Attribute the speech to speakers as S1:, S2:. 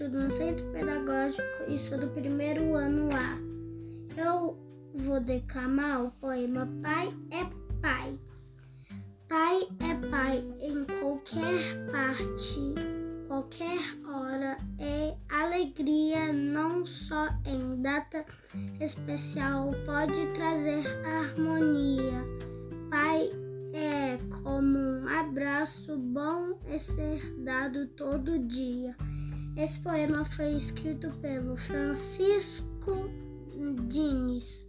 S1: estudo no Centro Pedagógico e sou do primeiro ano A. Eu vou declamar o poema Pai é Pai. Pai é pai em qualquer parte, qualquer hora. É alegria, não só em data especial, pode trazer harmonia. Pai é abraço bom é ser dado todo dia. Esse poema foi escrito pelo Francisco Diniz.